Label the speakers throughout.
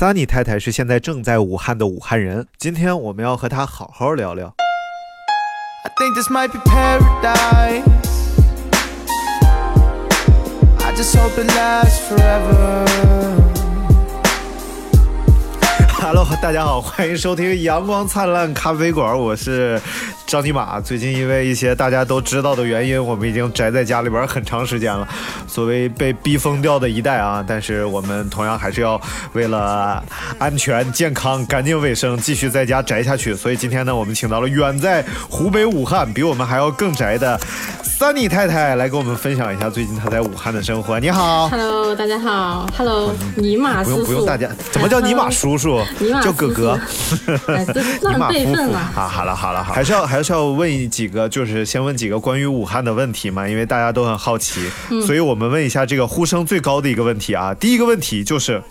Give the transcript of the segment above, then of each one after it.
Speaker 1: Sunny 太太是现在正在武汉的武汉人，今天我们要和她好好聊聊。I think this might be paradise. I just hope it lasts forever. Hello，大家好，欢迎收听阳光灿烂咖啡馆，我是张尼玛。最近因为一些大家都知道的原因，我们已经宅在家里边很长时间了，所谓被逼疯掉的一代啊。但是我们同样还是要为了安全、健康、干净卫生，继续在家宅下去。所以今天呢，我们请到了远在湖北武汉，比我们还要更宅的 Sunny 太太来跟我们分享一下最近她在武汉的生活。你好
Speaker 2: ，Hello，大家好，Hello，尼玛叔叔，
Speaker 1: 不用不用，大家怎么叫尼玛叔叔？叫哥哥，
Speaker 2: 尼玛夫妇
Speaker 1: 啊！好了好了好，还是要还是要问几个，就是先问几个关于武汉的问题嘛，因为大家都很好奇，所以我们问一下这个呼声最高的一个问题啊。第一个问题就是，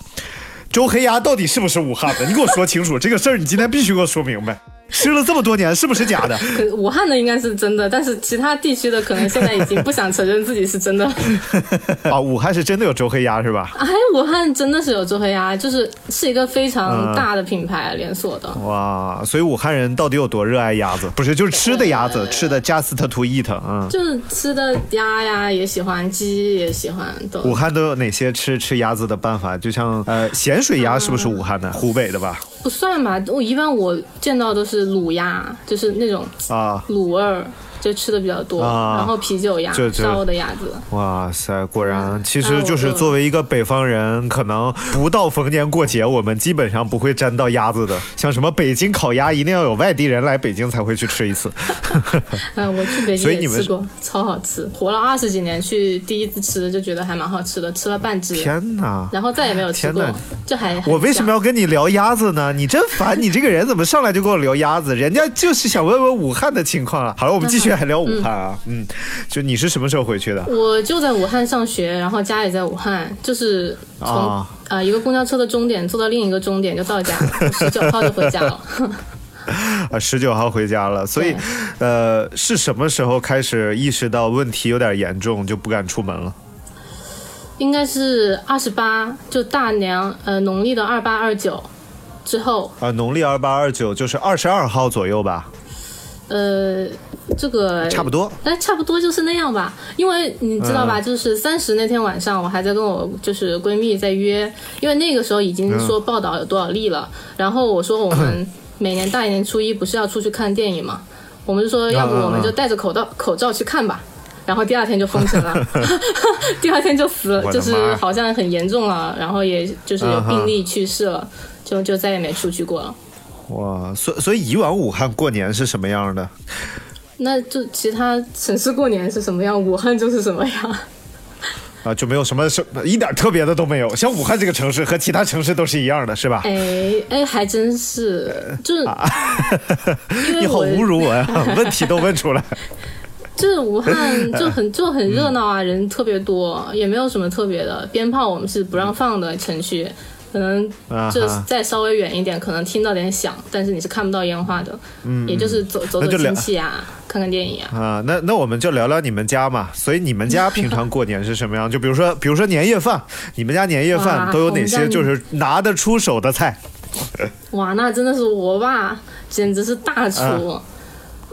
Speaker 1: 周黑鸭到底是不是武汉的？你给我说清楚这个事儿，你今天必须给我说明白。吃了这么多年，是不是假的？
Speaker 2: 可武汉的应该是真的，但是其他地区的可能现在已经不想承认自己是真的。
Speaker 1: 啊，武汉是真的有周黑鸭是吧？
Speaker 2: 哎，武汉真的是有周黑鸭，就是是一个非常大的品牌连锁的。
Speaker 1: 哇，所以武汉人到底有多热爱鸭子？不是，就是吃的鸭子，吃的 just to eat，
Speaker 2: 嗯，就是吃的鸭呀也喜欢，鸡也喜欢。
Speaker 1: 武汉都有哪些吃吃鸭子的办法？就像呃咸水鸭是不是武汉的？湖北的吧？
Speaker 2: 不算吧，我一般我见到都是卤鸭，就是那种啊卤味儿。就吃的比较多，然后啤酒鸭、烧的鸭子。
Speaker 1: 哇塞，果然，其实就是作为一个北方人，可能不到逢年过节，我们基本上不会沾到鸭子的。像什么北京烤鸭，一定要有外地人来北京才会去吃一次。
Speaker 2: 嗯，我去北京也吃过，超好吃。活了二十几年，去第一次吃就觉得还蛮好吃的，吃了半只。
Speaker 1: 天哪！
Speaker 2: 然后再也没有吃过。这还
Speaker 1: 我为什么要跟你聊鸭子呢？你真烦！你这个人怎么上来就跟我聊鸭子？人家就是想问问武汉的情况啊。好了，我们继续。还聊武汉啊？嗯，就你是什么时候回去的？
Speaker 2: 我就在武汉上学，然后家也在武汉，就是从啊一个公交车的终点坐到另一个终点就到家，十九号就回家了。啊，
Speaker 1: 十九号回家了，所以，呃，是什么时候开始意识到问题有点严重，就不敢出门了？
Speaker 2: 应该是二十八，就大年呃农历的二八二九之后。
Speaker 1: 啊，农历二八二九就是二十二号左右吧？
Speaker 2: 呃。这个
Speaker 1: 差不多，
Speaker 2: 哎，差不多就是那样吧。因为你知道吧，就是三十那天晚上，我还在跟我就是闺蜜在约，因为那个时候已经说报道有多少例了。然后我说我们每年大年初一不是要出去看电影嘛，我们就说要不我们就戴着口罩口罩去看吧。然后第二天就封城了，第二天就死了，就是好像很严重了，然后也就是有病例去世了，就就再也没出去过了。
Speaker 1: 哇，所所以以往武汉过年是什么样的？
Speaker 2: 那就其他城市过年是什么样，武汉就是什么样，
Speaker 1: 啊，就没有什么什一点特别的都没有。像武汉这个城市和其他城市都是一样的，是吧？
Speaker 2: 哎哎，还真是，就是，
Speaker 1: 你好侮辱我呀！问题都问出来，
Speaker 2: 就是武汉就很就很热闹啊，人特别多，也没有什么特别的。鞭炮我们是不让放的，城区。可能就再稍微远一点，可能听到点响，但是你是看不到烟花的。嗯，也就是走走走亲戚啊，看看电影啊。
Speaker 1: 啊，那那我们就聊聊你们家嘛。所以你们家平常过年是什么样？就比如说，比如说年夜饭，你们家年夜饭都有哪些？就是拿得出手的菜。
Speaker 2: 哇，那真的是我爸，简直是大厨。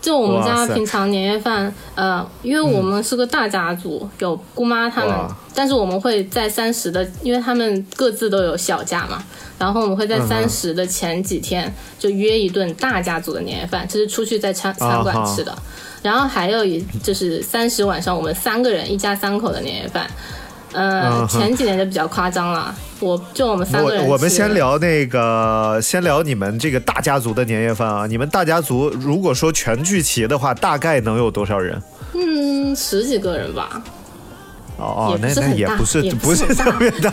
Speaker 2: 就我们家平常年夜饭，呃，因为我们是个大家族，有姑妈他们，但是我们会在三十的，因为他们各自都有小家嘛，然后我们会在三十的前几天就约一顿大家族的年夜饭，就是出去在餐餐馆吃的，然后还有一就是三十晚上我们三个人一家三口的年夜饭。呃，前几年就比较夸张了。我就我们三个人。
Speaker 1: 我我们先聊那个，先聊你们这个大家族的年夜饭啊。你们大家族如果说全聚齐的话，大概能有多少人？
Speaker 2: 嗯，十几个人吧。
Speaker 1: 哦哦，那那
Speaker 2: 也
Speaker 1: 不
Speaker 2: 是
Speaker 1: 不是特别大。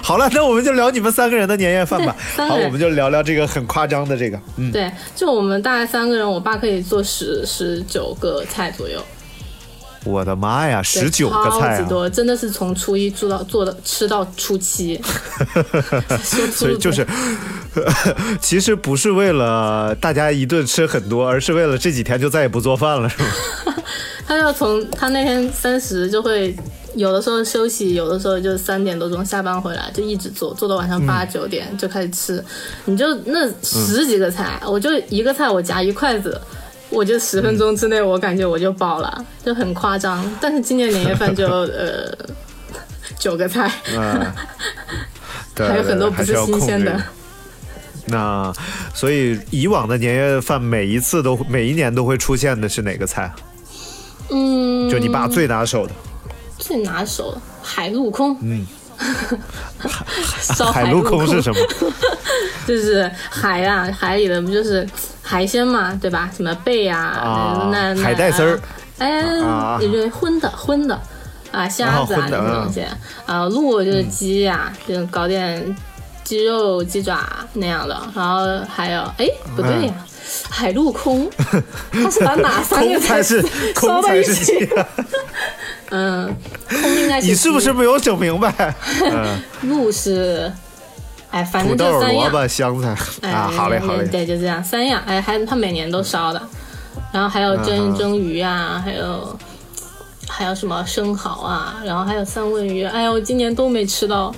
Speaker 1: 好了，那我们就聊你们三个人的年夜饭吧。好，我们就聊聊这个很夸张的这个。
Speaker 2: 嗯，对，就我们大概三个人，我爸可以做十十九个菜左右。
Speaker 1: 我的妈呀，十九个菜，
Speaker 2: 超级多，真的是从初一做到做的吃到初七，
Speaker 1: 所以就是，其实不是为了大家一顿吃很多，而是为了这几天就再也不做饭了，是吗？
Speaker 2: 他要从他那天三十就会有的时候休息，有的时候就三点多钟下班回来就一直做，做到晚上八九点就开始吃。你就那十几个菜，我就一个菜我夹一筷子，我就十分钟之内我感觉我就饱了，就很夸张。但是今年年夜饭就 呃九个菜，还有很多不是新鲜的。
Speaker 1: 那所以以往的年夜饭每一次都每一年都会出现的是哪个菜？
Speaker 2: 嗯，
Speaker 1: 就你爸最拿手的。
Speaker 2: 最拿手海陆空。
Speaker 1: 嗯。
Speaker 2: 海
Speaker 1: 陆空是什么？
Speaker 2: 就是海啊，海里的不就是海鲜嘛，对吧？什么贝呀，那
Speaker 1: 海带丝儿，
Speaker 2: 哎，荤的荤的啊，虾子啊这些东西啊，鹿就是鸡呀，就搞点。鸡肉、鸡爪那样的，然后还有，哎，不对呀，海陆空，他是把哪三个
Speaker 1: 才是
Speaker 2: 烧在一起？嗯，空应该是。
Speaker 1: 你是不是没有整明白？
Speaker 2: 陆是，哎，反正就三样。
Speaker 1: 萝卜、香菜啊，好嘞，好嘞。
Speaker 2: 对，就这样三样。哎，还他每年都烧的，然后还有蒸蒸鱼啊，还有还有什么生蚝啊，然后还有三文鱼。哎呀，我今年都没吃到。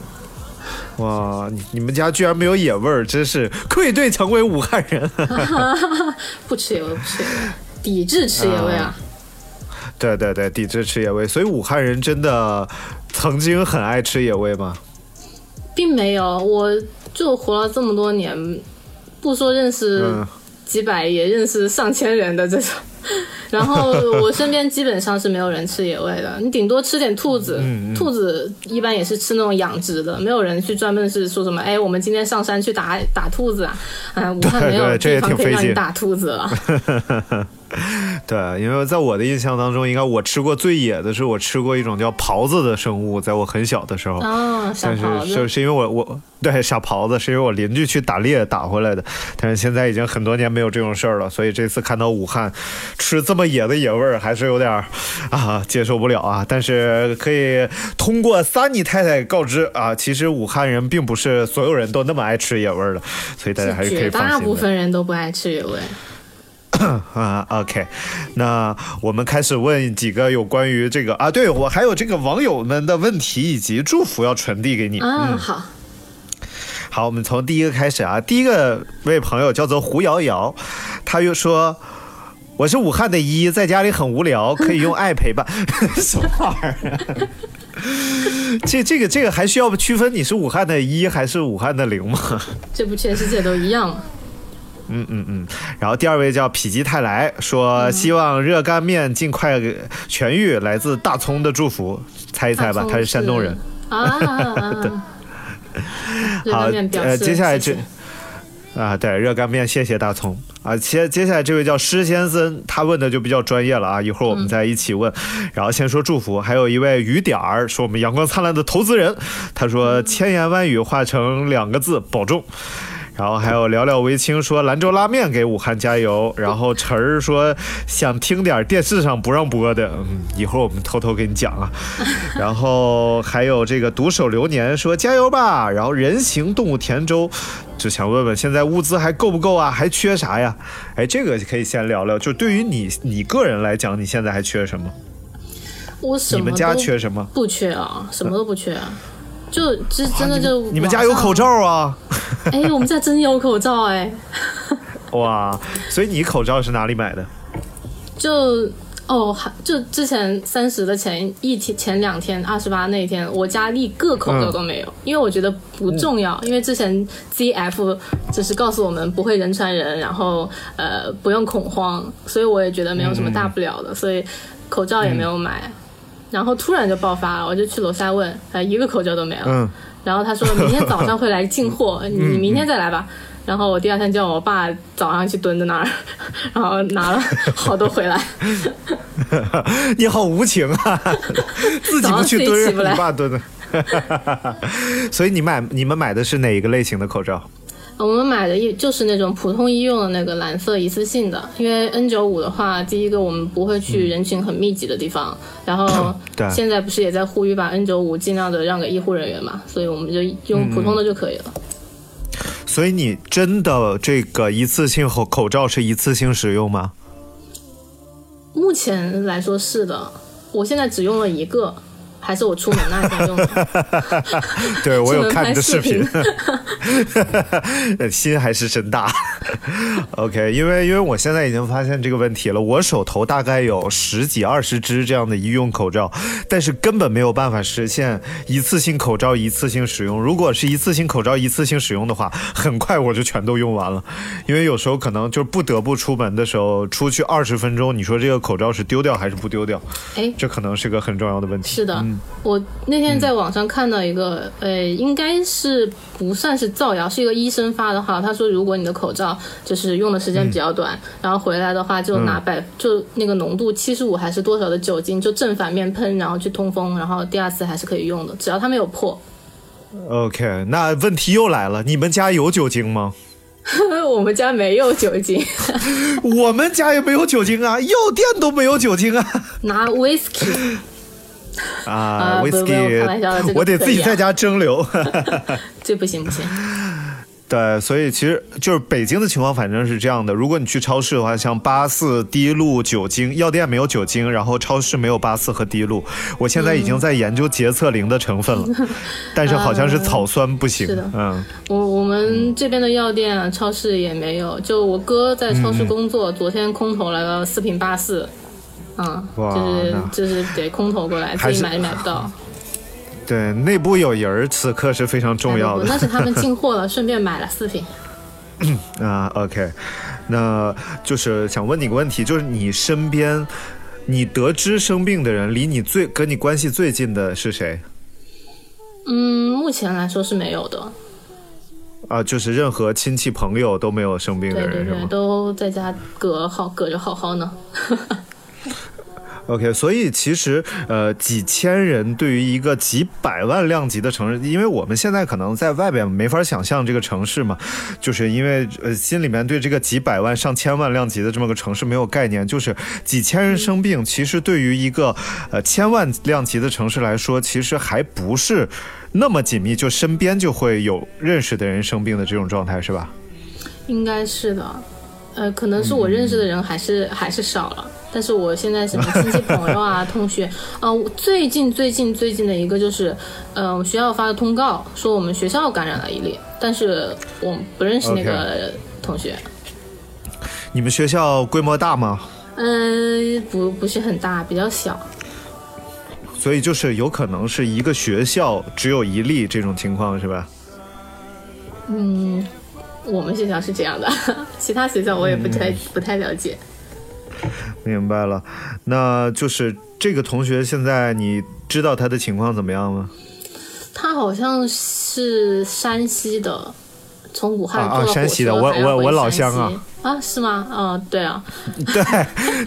Speaker 1: 哇，你们家居然没有野味儿，真是愧对成为武汉人。
Speaker 2: 不吃野味，不吃野味，抵制吃野味啊！
Speaker 1: 对对对，抵制吃野味。所以武汉人真的曾经很爱吃野味吗？
Speaker 2: 并没有，我就活了这么多年，不说认识几百，也认识上千人的这种。然后我身边基本上是没有人吃野味的，你顶多吃点兔子，兔子一般也是吃那种养殖的，没有人去专门是说什么，哎，我们今天上山去打打兔子啊，啊，武汉没有地方可以让你打兔子了。
Speaker 1: 对，因为在我的印象当中，应该我吃过最野的是我吃过一种叫狍子的生物，在我很小的时候。
Speaker 2: 哦，
Speaker 1: 但是是是因为我我对傻狍子是因为我邻居去打猎打回来的，但是现在已经很多年没有这种事儿了，所以这次看到武汉吃这么野的野味儿，还是有点啊接受不了啊。但是可以通过三妮太太告知啊，其实武汉人并不是所有人都那么爱吃野味儿的，所以大家还是可以放心。
Speaker 2: 大部分人都不爱吃野味。
Speaker 1: 啊，OK，那我们开始问几个有关于这个啊，对我还有这个网友们的问题以及祝福要传递给你。
Speaker 2: 嗯，好，
Speaker 1: 好，我们从第一个开始啊，第一个位朋友叫做胡瑶瑶，他又说我是武汉的一，在家里很无聊，可以用爱陪伴。什么玩意儿？这这个这个还需要区分你是武汉的一还是武汉的零吗？
Speaker 2: 这不全世界都一样吗？
Speaker 1: 嗯嗯嗯，然后第二位叫否极泰来说，希望热干面尽快痊愈，来自大葱的祝福，猜一猜吧，他是山东人
Speaker 2: 啊。对，
Speaker 1: 好，呃，接下来这啊，对，热干面，谢谢大葱啊。接接下来这位叫施先生，他问的就比较专业了啊，一会儿我们再一起问。然后先说祝福，还有一位雨点儿，是我们阳光灿烂的投资人，他说千言万语化成两个字，保重。然后还有聊聊微清说兰州拉面给武汉加油，然后晨儿说想听点电视上不让播的，嗯，一会儿我们偷偷给你讲啊。然后还有这个独守流年说加油吧，然后人形动物田州就想问问现在物资还够不够啊？还缺啥呀？哎，这个可以先聊聊，就对于你你个人来讲，你现在还缺什么？
Speaker 2: 我什
Speaker 1: 么？你们家缺什么？
Speaker 2: 不缺啊，什么都不缺啊。就就真的就
Speaker 1: 你们家有口罩啊？
Speaker 2: 哎，我们家真有口罩哎！
Speaker 1: 哇，所以你口罩是哪里买的？
Speaker 2: 就哦，还就之前三十的前一天、前两天二十八那天，我家一个口罩都没有，因为我觉得不重要。因为之前 ZF 只是告诉我们不会人传人，然后呃不用恐慌，所以我也觉得没有什么大不了的，所以口罩也没有买。然后突然就爆发了，我就去楼下问，呃，一个口罩都没了。嗯。然后他说明天早上会来进货，你明天再来吧。然后我第二天叫我爸早上去蹲在那儿，然后拿了好多回来。
Speaker 1: 你好无情啊！自己不去蹲，你爸蹲的。所以你买你们买的是哪一个类型的口罩？
Speaker 2: 我们买的一就是那种普通医用的那个蓝色一次性的，因为 N 九五的话，第一个我们不会去人群很密集的地方，然后 现在不是也在呼吁把 N 九五尽量的让给医护人员嘛，所以我们就用普通的就可以了。
Speaker 1: 所以你真的这个一次性口口罩是一次性使用吗？
Speaker 2: 目前来说是的，我现在只用了一个。还是我出门那天用的。
Speaker 1: 对我有看你的视频，心还是真大。OK，因为因为我现在已经发现这个问题了，我手头大概有十几二十只这样的医用口罩，但是根本没有办法实现一次性口罩一次性使用。如果是一次性口罩一次性使用的话，很快我就全都用完了。因为有时候可能就不得不出门的时候，出去二十分钟，你说这个口罩是丢掉还是不丢掉？
Speaker 2: 哎，
Speaker 1: 这可能是个很重要的问题。
Speaker 2: 是的。我那天在网上看到一个，呃，应该是不算是造谣，是一个医生发的话。他说，如果你的口罩就是用的时间比较短，然后回来的话，就拿百就那个浓度七十五还是多少的酒精，就正反面喷，然后去通风，然后第二次还是可以用的，只要它没有破。
Speaker 1: OK，那问题又来了，你们家有酒精吗？
Speaker 2: 我们家没有酒精。
Speaker 1: 我们家也没有酒精啊，药店都没有酒精啊。
Speaker 2: 拿 whisky。
Speaker 1: 啊，whisky，我得自己在家蒸馏。
Speaker 2: 这不行不行。
Speaker 1: 对，所以其实就是北京的情况，反正是这样的。如果你去超市的话，像八四滴露酒精，药店没有酒精，然后超市没有八四和滴露。我现在已经在研究洁厕灵的成分了，但是好像是草酸不行。
Speaker 2: 是的，嗯，我我们这边的药店、超市也没有。就我哥在超市工作，昨天空投来了四瓶八四。嗯，就是就是得空投过来，自己买也买不到。
Speaker 1: 对，内部有人，此刻是非常重要的。
Speaker 2: 那是他们进货了，顺便买了四瓶。
Speaker 1: 啊，OK，那就是想问你个问题，就是你身边，你得知生病的人，离你最跟你关系最近的是谁？
Speaker 2: 嗯，目前来说是没有的。
Speaker 1: 啊，就是任何亲戚朋友都没有生病的
Speaker 2: 人，是吗？都在家隔好隔着好好呢。
Speaker 1: OK，所以其实呃几千人对于一个几百万量级的城市，因为我们现在可能在外边没法想象这个城市嘛，就是因为呃心里面对这个几百万上千万量级的这么个城市没有概念，就是几千人生病，其实对于一个呃千万量级的城市来说，其实还不是那么紧密，就身边就会有认识的人生病的这种状态，是吧？
Speaker 2: 应该是的，呃，可能是我认识的人还是还是少了。但是我现在什么亲戚朋友啊、同学啊，最近最近最近的一个就是，呃，我学校发的通告说我们学校感染了一例，但是我不认识那个同学。
Speaker 1: 你们学校规模大吗？
Speaker 2: 嗯，不不是很大，比较小。
Speaker 1: 所以就是有可能是一个学校只有一例这种情况是吧？
Speaker 2: 嗯，我们学校是这样的，其他学校我也不太不太了解。
Speaker 1: 明白了，那就是这个同学现在你知道他的情况怎么样吗？
Speaker 2: 他好像是山西的，从武汉
Speaker 1: 啊山西的，我我我老乡啊
Speaker 2: 啊是吗？嗯，对啊，
Speaker 1: 对，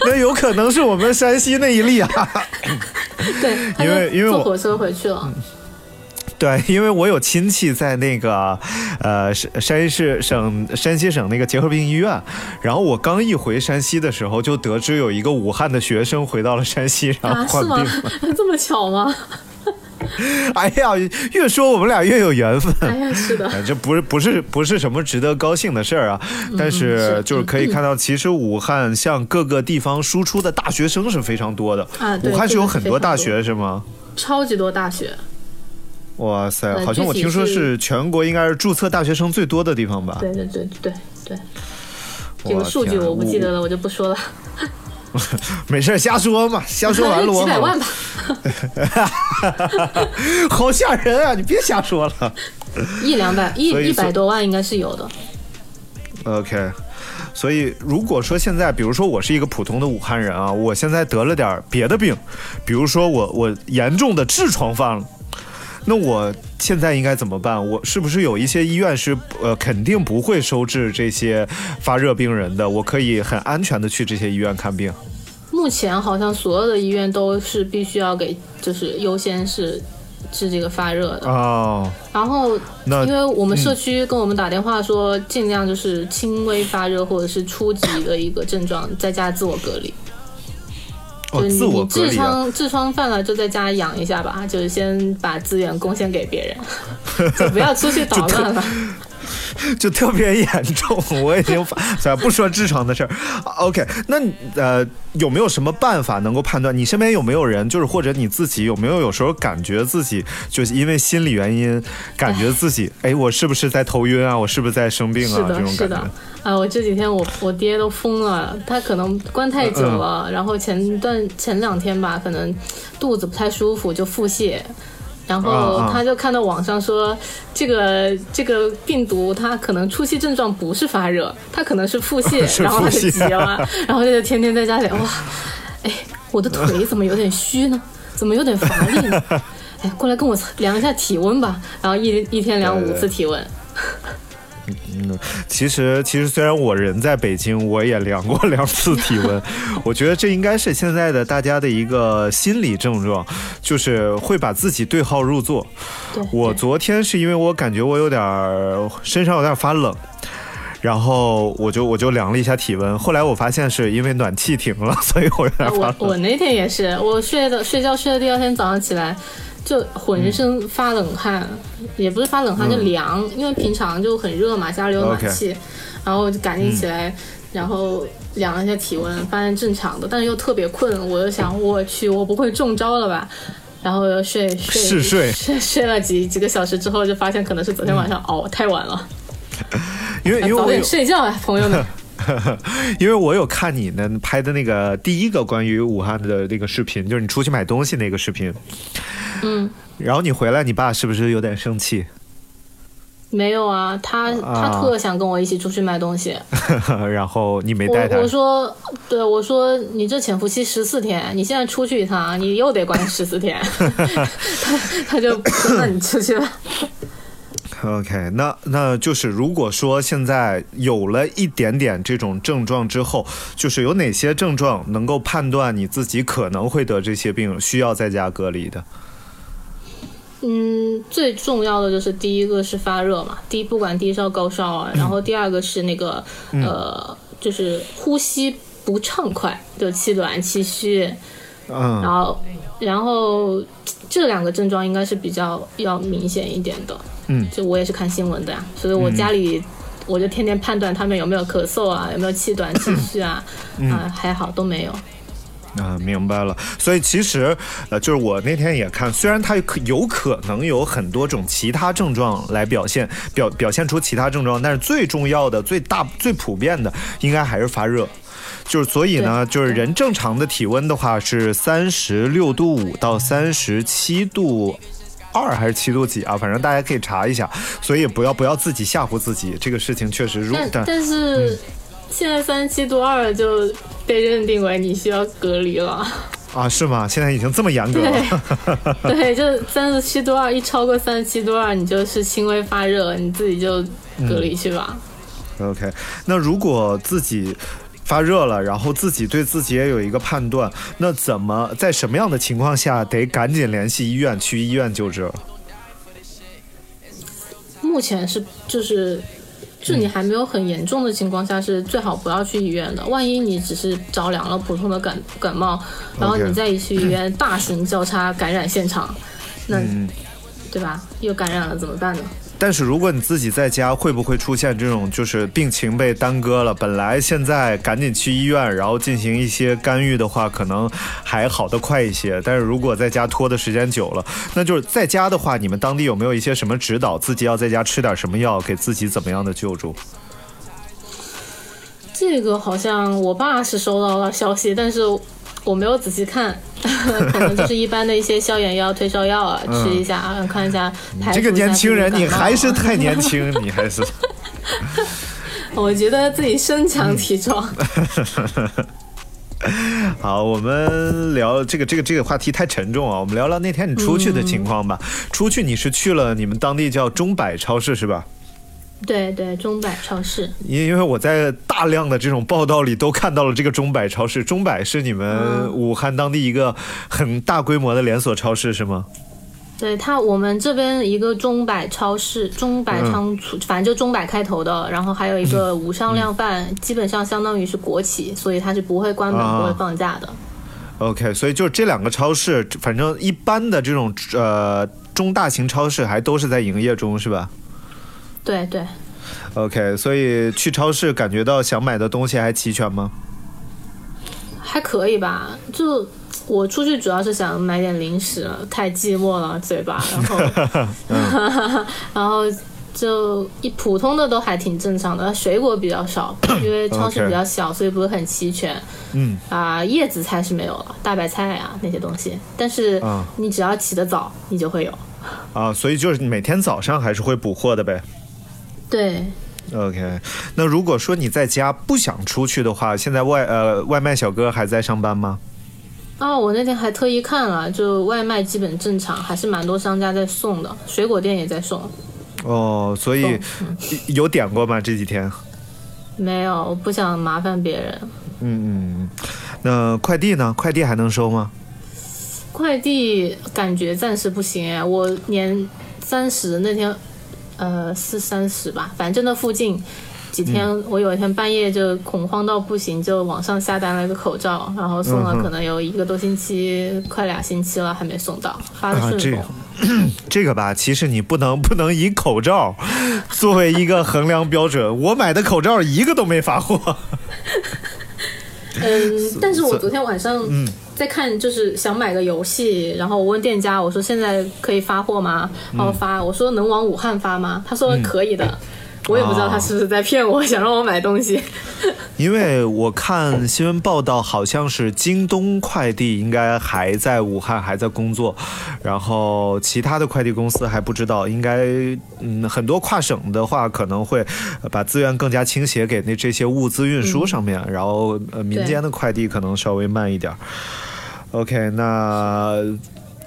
Speaker 1: 那有可能是我们山西那一例啊。
Speaker 2: 对，
Speaker 1: 因为因为
Speaker 2: 坐火车回去了。
Speaker 1: 对，因为我有亲戚在那个，呃，山山西省山西省那个结核病医院，然后我刚一回山西的时候，就得知有一个武汉的学生回到了山西，然后患病了。
Speaker 2: 这么巧吗？
Speaker 1: 哎呀，越说我们俩越有缘分。
Speaker 2: 哎呀，是的，
Speaker 1: 这不是不是不是什么值得高兴的事儿啊，但是就是可以看到，其实武汉向各个地方输出的大学生是非常多的。
Speaker 2: 啊，
Speaker 1: 武汉是有很多大学是吗？
Speaker 2: 超级多大学。
Speaker 1: 哇塞，好像我听说是全国应该是注册大学生最多的地方吧？
Speaker 2: 对对对对对，这个数据我不记得了，我就不说了。
Speaker 1: 没事，瞎说嘛，瞎说完了我。
Speaker 2: 几百万吧。
Speaker 1: 好吓人啊！你别瞎说了。
Speaker 2: 一两百，一一百多万应该是有的。
Speaker 1: OK，所以如果说现在，比如说我是一个普通的武汉人啊，我现在得了点别的病，比如说我我严重的痔疮犯了。那我现在应该怎么办？我是不是有一些医院是呃肯定不会收治这些发热病人的？我可以很安全的去这些医院看病。
Speaker 2: 目前好像所有的医院都是必须要给，就是优先是治这个发热的
Speaker 1: 哦。
Speaker 2: 然后，因为我们社区跟我们打电话说，尽量就是轻微发热或者是初级的一个症状，在家自我隔离。就你痔疮痔疮犯了，就在家养一下吧，就是先把资源贡献给别人，就不要出去 捣乱了。
Speaker 1: 就特别严重。我已经发，不说痔疮的事儿。OK，那呃，有没有什么办法能够判断？你身边有没有人，就是或者你自己有没有有时候感觉自己就是因为心理原因，感觉自己 哎，我是不是在头晕啊？我是不是在生病啊？这种感觉。
Speaker 2: 啊，我这几天我我爹都疯了，他可能关太久了，然后前段前两天吧，可能肚子不太舒服就腹泻。然后他就看到网上说，这个这个病毒它可能初期症状不是发热，它可能是腹泻，然后他就急了，然后就天天在家里哇，哎，我的腿 怎么有点虚呢？怎么有点乏力呢？哎，过来跟我量一下体温吧，然后一一天量五次体温。
Speaker 1: 嗯，其实其实虽然我人在北京，我也量过两次体温。我觉得这应该是现在的大家的一个心理症状，就是会把自己对号入座。我昨天是因为我感觉我有点身上有点发冷，然后我就我就量了一下体温，后来我发现是因为暖气停了，所以我有点发冷。
Speaker 2: 我我那天也是，我睡的睡觉睡到第二天早上起来。就浑身发冷汗，也不是发冷汗，就凉，因为平常就很热嘛，家里有暖气，然后就赶紧起来，然后量了一下体温，发现正常的，但是又特别困，我就想我去，我不会中招了吧？然后又睡睡
Speaker 1: 睡。
Speaker 2: 睡睡了几几个小时之后，就发现可能是昨天晚上熬太晚了，
Speaker 1: 因为因为早
Speaker 2: 点睡觉啊，朋友们。
Speaker 1: 因为我有看你呢拍的那个第一个关于武汉的那个视频，就是你出去买东西那个视频。
Speaker 2: 嗯。
Speaker 1: 然后你回来，你爸是不是有点生气？
Speaker 2: 没有啊，他他特想跟我一起出去买东西。
Speaker 1: 然后你没带他。
Speaker 2: 我说，对，我说你这潜伏期十四天，你现在出去一趟，你又得关十四天。他他就那你出去吧。
Speaker 1: OK，那那就是如果说现在有了一点点这种症状之后，就是有哪些症状能够判断你自己可能会得这些病，需要在家隔离的？
Speaker 2: 嗯，最重要的就是第一个是发热嘛，低不管低烧高烧啊，然后第二个是那个呃，就是呼吸不畅快，就气短气虚，
Speaker 1: 嗯，
Speaker 2: 然后然后这两个症状应该是比较要明显一点的。
Speaker 1: 嗯，
Speaker 2: 就我也是看新闻的呀，所以我家里我就天天判断他们有没有咳嗽啊，有没有气短气虚啊，啊还好都没有。
Speaker 1: 啊，明白了。所以其实呃，就是我那天也看，虽然它可有可能有很多种其他症状来表现表表现出其他症状，但是最重要的、最大、最普遍的应该还是发热。就是所以呢，就是人正常的体温的话是三十六度五到三十七度。二还是七度几啊？反正大家可以查一下，所以不要不要自己吓唬自己。这个事情确实，如
Speaker 2: 但但是现在三十七度二就被认定为你需要隔离了
Speaker 1: 啊？是吗？现在已经这么严格了？
Speaker 2: 对，就三十七度二，一超过三十七度二，你就是轻微发热，你自己就隔离去吧。
Speaker 1: OK，那如果自己。发热了，然后自己对自己也有一个判断，那怎么在什么样的情况下得赶紧联系医院去医院救治？
Speaker 2: 目前是就是，就你还没有很严重的情况下，是最好不要去医院的。万一你只是着凉了，普通的感感冒，然后你再一去医院，大型交叉感染现场，那对吧？又感染了怎么办呢？
Speaker 1: 但是如果你自己在家，会不会出现这种就是病情被耽搁了？本来现在赶紧去医院，然后进行一些干预的话，可能还好得快一些。但是如果在家拖的时间久了，那就是在家的话，你们当地有没有一些什么指导？自己要在家吃点什么药，给自己怎么样的救助？
Speaker 2: 这个好像我爸是收到了消息，但是。我没有仔细看，可能就是一般的一些消炎药、退烧药啊，吃一下啊，看一下。
Speaker 1: 这个年轻人，你还是太年轻，你还是。
Speaker 2: 我觉得自己身强体壮。
Speaker 1: 好，我们聊这个这个这个话题太沉重啊，我们聊聊那天你出去的情况吧。出去你是去了你们当地叫中百超市是吧？
Speaker 2: 对对，中百超市。
Speaker 1: 因因为我在大量的这种报道里都看到了这个中百超市。中百是你们武汉当地一个很大规模的连锁超市，是吗？
Speaker 2: 对它，我们这边一个中百超市，中百仓储，反正就中百开头的，然后还有一个无商量贩，基本上相当于是国企，所以它是不会关门、不会放假的。
Speaker 1: OK，所以就这两个超市，反正一般的这种呃中大型超市还都是在营业中，是吧？
Speaker 2: 对对
Speaker 1: ，OK，所以去超市感觉到想买的东西还齐全吗？
Speaker 2: 还可以吧，就我出去主要是想买点零食，太寂寞了嘴巴，然后 然后就一普通的都还挺正常的，水果比较少，因为超市比较小，所以不是很齐全。
Speaker 1: 嗯
Speaker 2: 啊，叶子菜是没有了，大白菜啊那些东西，但是你只要起得早，你就会有。
Speaker 1: 啊，所以就是每天早上还是会补货的呗。
Speaker 2: 对。
Speaker 1: OK，那如果说你在家不想出去的话，现在外呃外卖小哥还在上班吗？
Speaker 2: 哦，我那天还特意看了，就外卖基本正常，还是蛮多商家在送的，水果店也在送。
Speaker 1: 哦，所以有点过吗？这几天？
Speaker 2: 没有，我不想麻烦别人。
Speaker 1: 嗯嗯，那快递呢？快递还能收吗？
Speaker 2: 快递感觉暂时不行哎，我年三十那天。呃，四三十吧，反正那附近几天，我有一天半夜就恐慌到不行，就网上下单了一个口罩，然后送了可能有一个多星期，快俩星期了还没送到，发的顺丰。
Speaker 1: 这个吧，其实你不能不能以口罩作为一个衡量标准，我买的口罩一个都没发货。
Speaker 2: 嗯，但是我昨天晚上在看，就是想买个游戏，然后我问店家，我说现在可以发货吗？然后发，我说能往武汉发吗？他说可以的。我也不知道他是不是在骗我，想让我买东西。
Speaker 1: 因为我看新闻报道，好像是京东快递应该还在武汉还在工作，然后其他的快递公司还不知道。应该嗯，很多跨省的话可能会把资源更加倾斜给那这些物资运输上面，然后呃民间的快递可能稍微慢一点。OK，那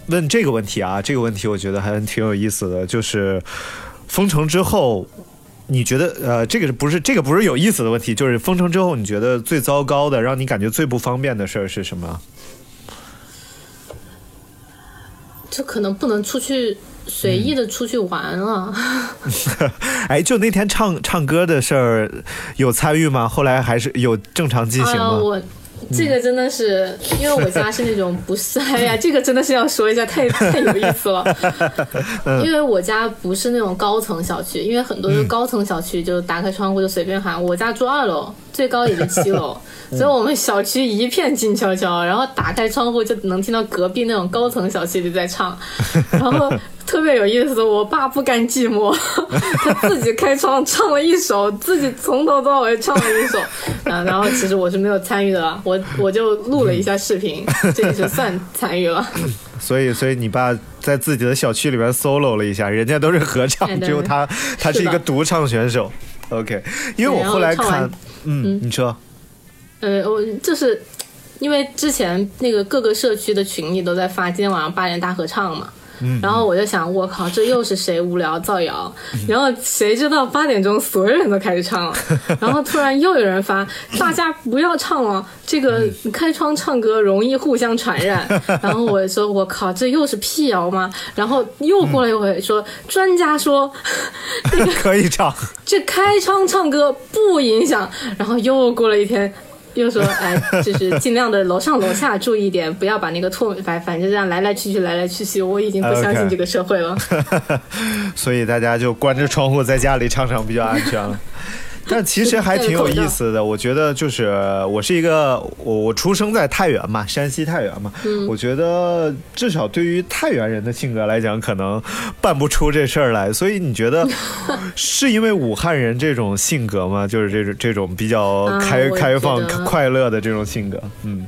Speaker 1: 问这个问题啊，这个问题我觉得还挺有意思的，就是封城之后。你觉得呃，这个不是这个不是有意思的问题，就是封城之后，你觉得最糟糕的，让你感觉最不方便的事儿是什么？
Speaker 2: 就可能不能出去随意的出去玩了。
Speaker 1: 哎，就那天唱唱歌的事儿，有参与吗？后来还是有正常进行吗？
Speaker 2: 这个真的是，因为我家是那种不是，哎呀，这个真的是要说一下，太 太有意思了。因为我家不是那种高层小区，因为很多高层小区就打开窗户就随便喊。我家住二楼，最高也就七楼，所以我们小区一片静悄悄，然后打开窗户就能听到隔壁那种高层小区里在唱，然后。特别有意思，我爸不甘寂寞，他自己开窗唱了一首，自己从头到尾唱了一首，啊，然后其实我是没有参与的，我我就录了一下视频，这也是算参与了。
Speaker 1: 所以，所以你爸在自己的小区里面 solo 了一下，人家都是合唱，只有他，他是一个独唱选手。OK，因为我后来看，嗯，你说，
Speaker 2: 呃，我就是因为之前那个各个社区的群里都在发今天晚上八点大合唱嘛。然后我就想，我靠，这又是谁无聊造谣？然后谁知道八点钟所有人都开始唱了，然后突然又有人发，大家不要唱了，这个开窗唱歌容易互相传染。然后我说，我靠，这又是辟谣吗？然后又过了一会说，专家说这
Speaker 1: 可以唱，
Speaker 2: 这开窗唱歌不影响。然后又过了一天。又说，哎，就是尽量的楼上楼下注意一点，不要把那个唾反反正这样来来去去来来去去，我已经不相信这个社会了。
Speaker 1: 所以大家就关着窗户在家里唱唱比较安全了。但其实还挺有意 思的，我觉得就是我是一个我我出生在太原嘛，山西太原嘛，我觉得至少对于太原人的性格来讲，可能办不出这事儿来。所以你觉得 是因为武汉人这种性格吗？就是这种这种比较开开放、快乐的这种性格，嗯。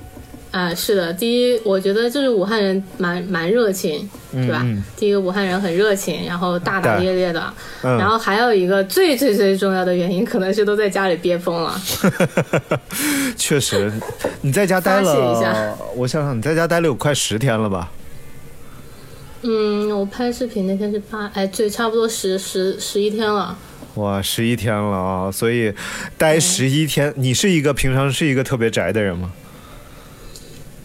Speaker 2: 啊，是的，第一，我觉得就是武汉人蛮蛮热情，是吧？第一个，武汉人很热情，然后大大咧咧的，然后还有一个最最最重要的原因，可能是都在家里憋疯了。
Speaker 1: 确实，你在家待了，我想想，你在家待了有快十天了吧？
Speaker 2: 嗯，我拍视频那天是八，哎，对，差不多十十十一天了。
Speaker 1: 哇，十一天了啊！所以待十一天，你是一个平常是一个特别宅的人吗？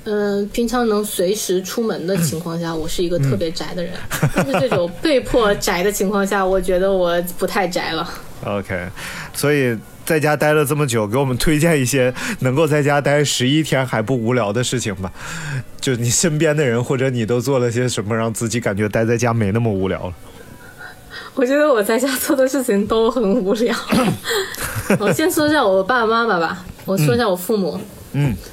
Speaker 2: 嗯，平常能随时出门的情况下，我是一个特别宅的人。但是这种被迫宅的情况下，我觉得我不太宅了。
Speaker 1: OK，所以在家待了这么久，给我们推荐一些能够在家待十一天还不无聊的事情吧。就你身边的人或者你都做了些什么，让自己感觉待在家没那么无聊了。
Speaker 2: 我觉得我在家做的事情都很无聊。我先说一下我爸爸妈妈吧，我说一下我父母。
Speaker 1: 嗯，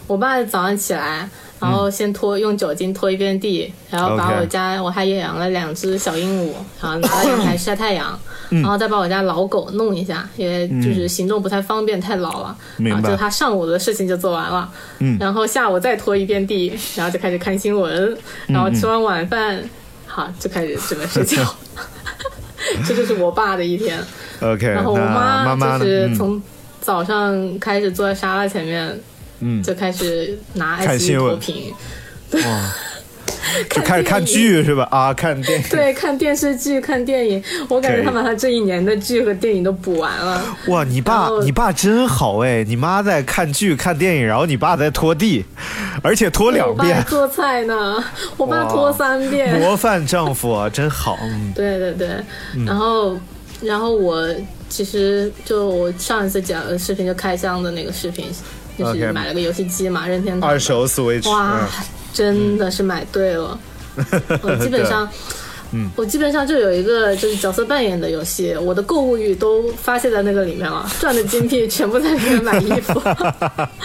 Speaker 2: 我爸早上起来，然后先拖用酒精拖一遍地，然后把我家我还养了两只小鹦鹉，然后拿到阳台晒太阳，然后再把我家老狗弄一下，因为就是行动不太方便，太老了。然后就他上午的事情就做完了。嗯，然后下午再拖一遍地，然后就开始看新闻，然后吃完晚饭，好就开始准备睡觉。这就是我爸的一天。
Speaker 1: OK，
Speaker 2: 然后我
Speaker 1: 妈
Speaker 2: 就是从早上开始坐在沙发前面。嗯，就开始拿
Speaker 1: 看新闻，
Speaker 2: 哇，
Speaker 1: 就开始看剧是吧？啊，看电影，
Speaker 2: 对，看电视剧、看电影。我感觉他把他这一年的剧和电影都补完了。
Speaker 1: 哇，你爸，你爸真好哎！你妈在看剧、看电影，然后你爸在拖地，而且拖两遍。
Speaker 2: 做菜呢，我爸拖三遍。
Speaker 1: 模范丈夫啊，真好。
Speaker 2: 对对对，然后，然后我其实就我上一次讲的视频就开箱的那个视频。就是买了个游戏机嘛，任天堂。
Speaker 1: 二手 Switch，
Speaker 2: 哇，真的是买对了。我基本 上，嗯，我基本上就有一个就是角色扮演的游戏，我的购物欲都发泄在那个里面了，赚的金币全部在里面买衣服。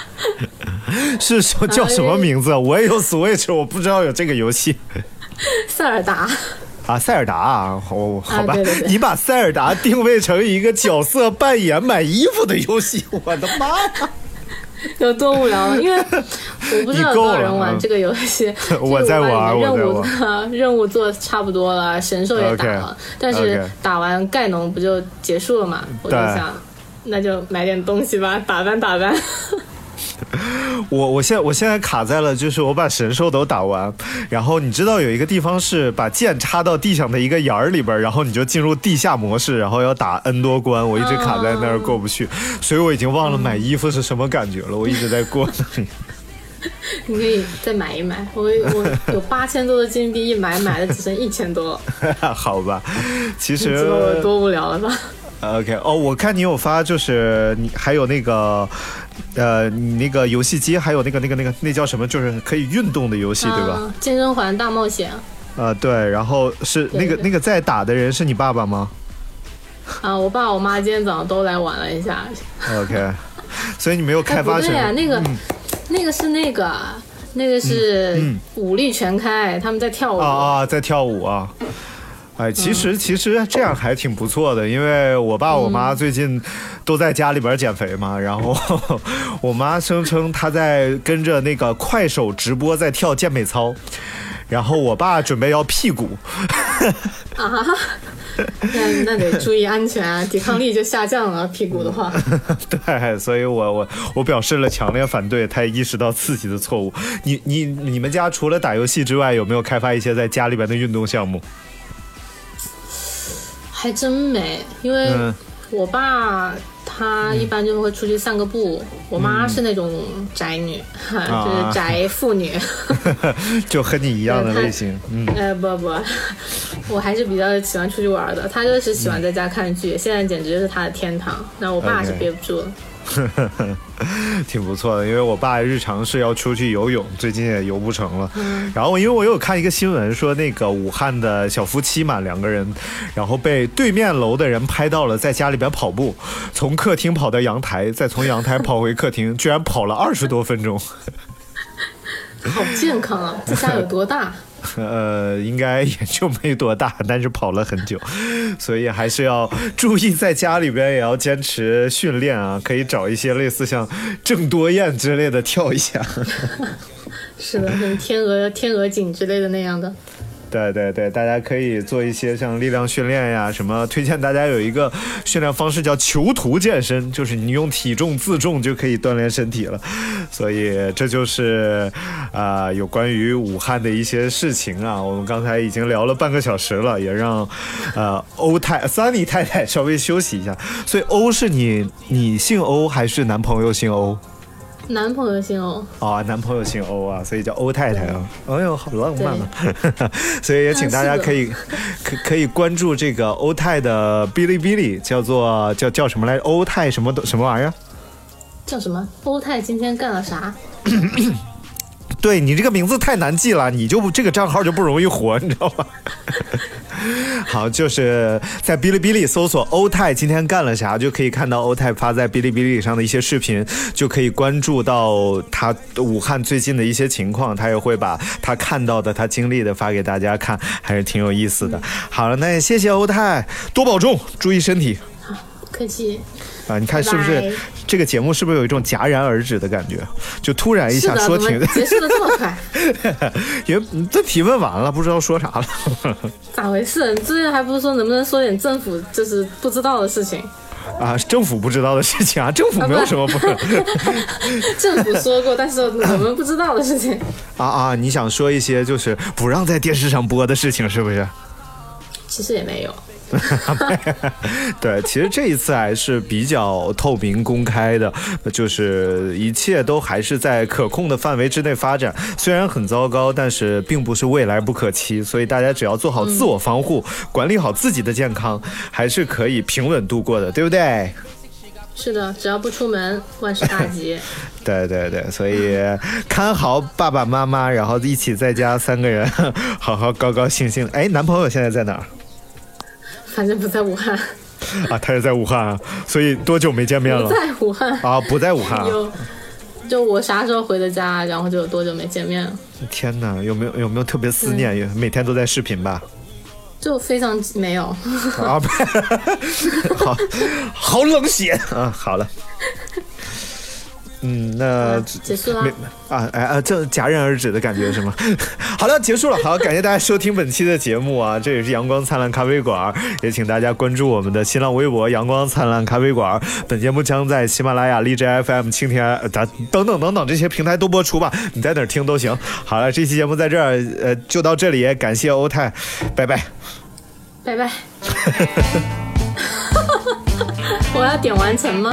Speaker 1: 是说叫什么名字？我也有 Switch，我不知道有这个游戏。
Speaker 2: 塞尔达。
Speaker 1: 啊，塞尔达啊，哦，好吧，
Speaker 2: 对对对。
Speaker 1: 你把塞尔达定位成一个角色扮演买衣服的游戏，我的妈呀！
Speaker 2: 有多无聊了？因为我不知道多少人玩这个游戏。
Speaker 1: 我在玩，
Speaker 2: 任务任务做差不多了，神兽也打了，但是打完盖农不就结束了嘛？我就想，那就买点东西吧，打扮打扮。
Speaker 1: 我我现我现在卡在了，就是我把神兽都打完，然后你知道有一个地方是把剑插到地上的一个眼儿里边，然后你就进入地下模式，然后要打 N 多关，我一直卡在那儿过不去，所以我已经忘了买衣服是什么感觉了，我一直在过那里。
Speaker 2: 你可以再买一买，我我有八千多的金币，一买买的只剩一千多。
Speaker 1: 好吧，其实
Speaker 2: 多无聊了吧
Speaker 1: ？OK，哦，我看你有发，就是你还有那个，呃，你那个游戏机，还有那个那个那个那叫什么，就是可以运动的游戏，对吧？
Speaker 2: 健身环大冒险。
Speaker 1: 呃，对，然后是那个那个在打的人是你爸爸吗？
Speaker 2: 啊，我爸我妈今天早上都来玩了一下。
Speaker 1: OK，所以你没有开发成？
Speaker 2: 对呀，那个那个是那个那个是武力全开，他们在跳舞
Speaker 1: 啊啊，在跳舞啊。哎，其实其实这样还挺不错的，因为我爸我妈最近都在家里边减肥嘛，然后 我妈声称她在跟着那个快手直播在跳健美操，然后我爸准备要屁股。
Speaker 2: 啊，那那得注意安全啊，抵抗力就下降了，屁股的话。
Speaker 1: 对，所以我我我表示了强烈反对，他也意识到自己的错误。你你你们家除了打游戏之外，有没有开发一些在家里边的运动项目？
Speaker 2: 还真没，因为我爸他一般就会出去散个步，我妈是那种宅女，就是宅妇女，
Speaker 1: 就和你一样的类型。嗯，
Speaker 2: 呃不不，我还是比较喜欢出去玩的。他就是喜欢在家看剧，现在简直就是他的天堂。那我爸是憋不住了。
Speaker 1: 挺不错的，因为我爸日常是要出去游泳，最近也游不成了。然后，因为我有看一个新闻，说那个武汉的小夫妻嘛，两个人，然后被对面楼的人拍到了在家里边跑步，从客厅跑到阳台，再从阳台跑回客厅，居然跑了二十多分钟。
Speaker 2: 好健康啊！这家有多大？
Speaker 1: 呃，应该也就没多大，但是跑了很久，所以还是要注意，在家里边也要坚持训练啊，可以找一些类似像郑多燕之类的跳一下。
Speaker 2: 是的，像天鹅、天鹅颈之类的那样的。
Speaker 1: 对对对，大家可以做一些像力量训练呀，什么推荐大家有一个训练方式叫囚徒健身，就是你用体重自重就可以锻炼身体了。所以这就是啊，有关于武汉的一些事情啊。我们刚才已经聊了半个小时了，也让呃欧太 Sunny 太太稍微休息一下。所以欧是你你姓欧还是男朋友姓欧？
Speaker 2: 男朋友姓欧啊，
Speaker 1: 男朋友姓欧啊，所以叫欧太太啊。哎呦，好浪漫啊！所以也请大家可以 可可以关注这个欧太的哔哩哔哩，叫做叫叫什么来？欧太什么什么玩意儿？
Speaker 2: 叫什么？欧太今天干了啥？
Speaker 1: 对你这个名字太难记了，你就这个账号就不容易火，你知道吗？好，就是在哔哩哔哩搜索欧泰今天干了啥，就可以看到欧泰发在哔哩哔哩上的一些视频，就可以关注到他武汉最近的一些情况，他也会把他看到的、他经历的发给大家看，还是挺有意思的。好了，那也谢谢欧泰，多保重，注意身体。
Speaker 3: 好，不客气。
Speaker 1: 啊，你看是不是这个节目是不是有一种戛然而止的感觉？就突然一下说停，
Speaker 3: 结束的这么快？
Speaker 1: 因为这提问完了，不知道说啥了。
Speaker 3: 咋回事？之前还不是说能不能说点政府就是不知道的事情？
Speaker 1: 啊，政府不知道的事情啊，政府没有什么不。
Speaker 3: 政府说过，但是我们不知道的事情。
Speaker 1: 啊啊，你想说一些就是不让在电视上播的事情，是不是？
Speaker 3: 其实也没有。
Speaker 1: 对，其实这一次还是比较透明公开的，就是一切都还是在可控的范围之内发展。虽然很糟糕，但是并不是未来不可期。所以大家只要做好自我防护，管理好自己的健康，还是可以平稳度过的，对不对？
Speaker 3: 是的，只要不出门，万事大吉。
Speaker 1: 对对对，所以看好爸爸妈妈，然后一起在家三个人，好好高高兴兴。哎，男朋友现在在哪儿？
Speaker 3: 反正不在武汉
Speaker 1: 啊，他也在武汉啊，所以多久没见面了？
Speaker 3: 在武汉
Speaker 1: 啊，不在武汉。
Speaker 3: 有，就我啥时候回的家，然后就有多久没见面了。
Speaker 1: 天哪，有没有有没有特别思念？每天都在视频吧？
Speaker 3: 就非常没有。
Speaker 1: 啊，好好冷血啊！好了。嗯，那
Speaker 3: 结束了
Speaker 1: 啊，哎啊，这戛然而止的感觉是吗？好了，结束了。好，感谢大家收听本期的节目啊，这也是阳光灿烂咖啡馆，也请大家关注我们的新浪微博“阳光灿烂咖啡馆”。本节目将在喜马拉雅、荔枝 FM、蜻蜓等等等等等这些平台都播出吧，你在哪听都行。好了，这期节目在这儿，呃，就到这里，感谢欧泰，拜拜，
Speaker 3: 拜拜。我要点完成吗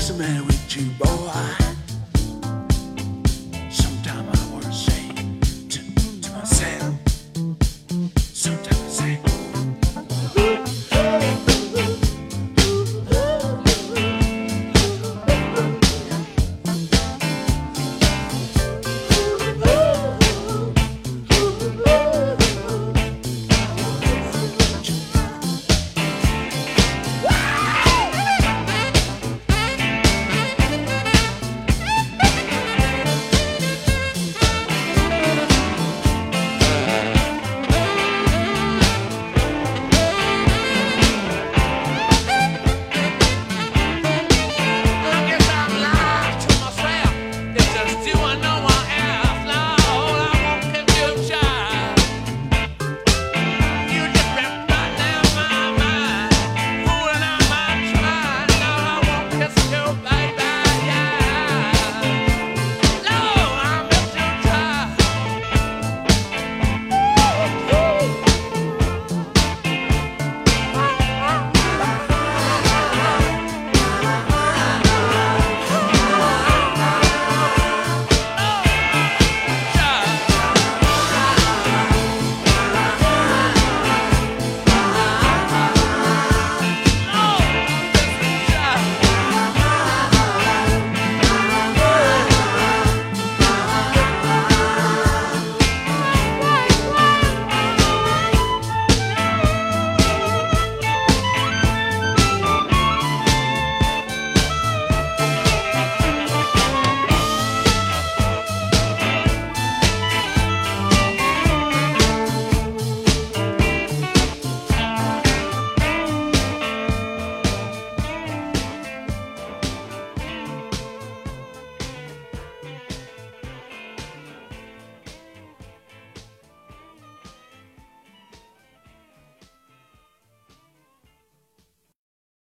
Speaker 4: ？What's the matter with you, boy?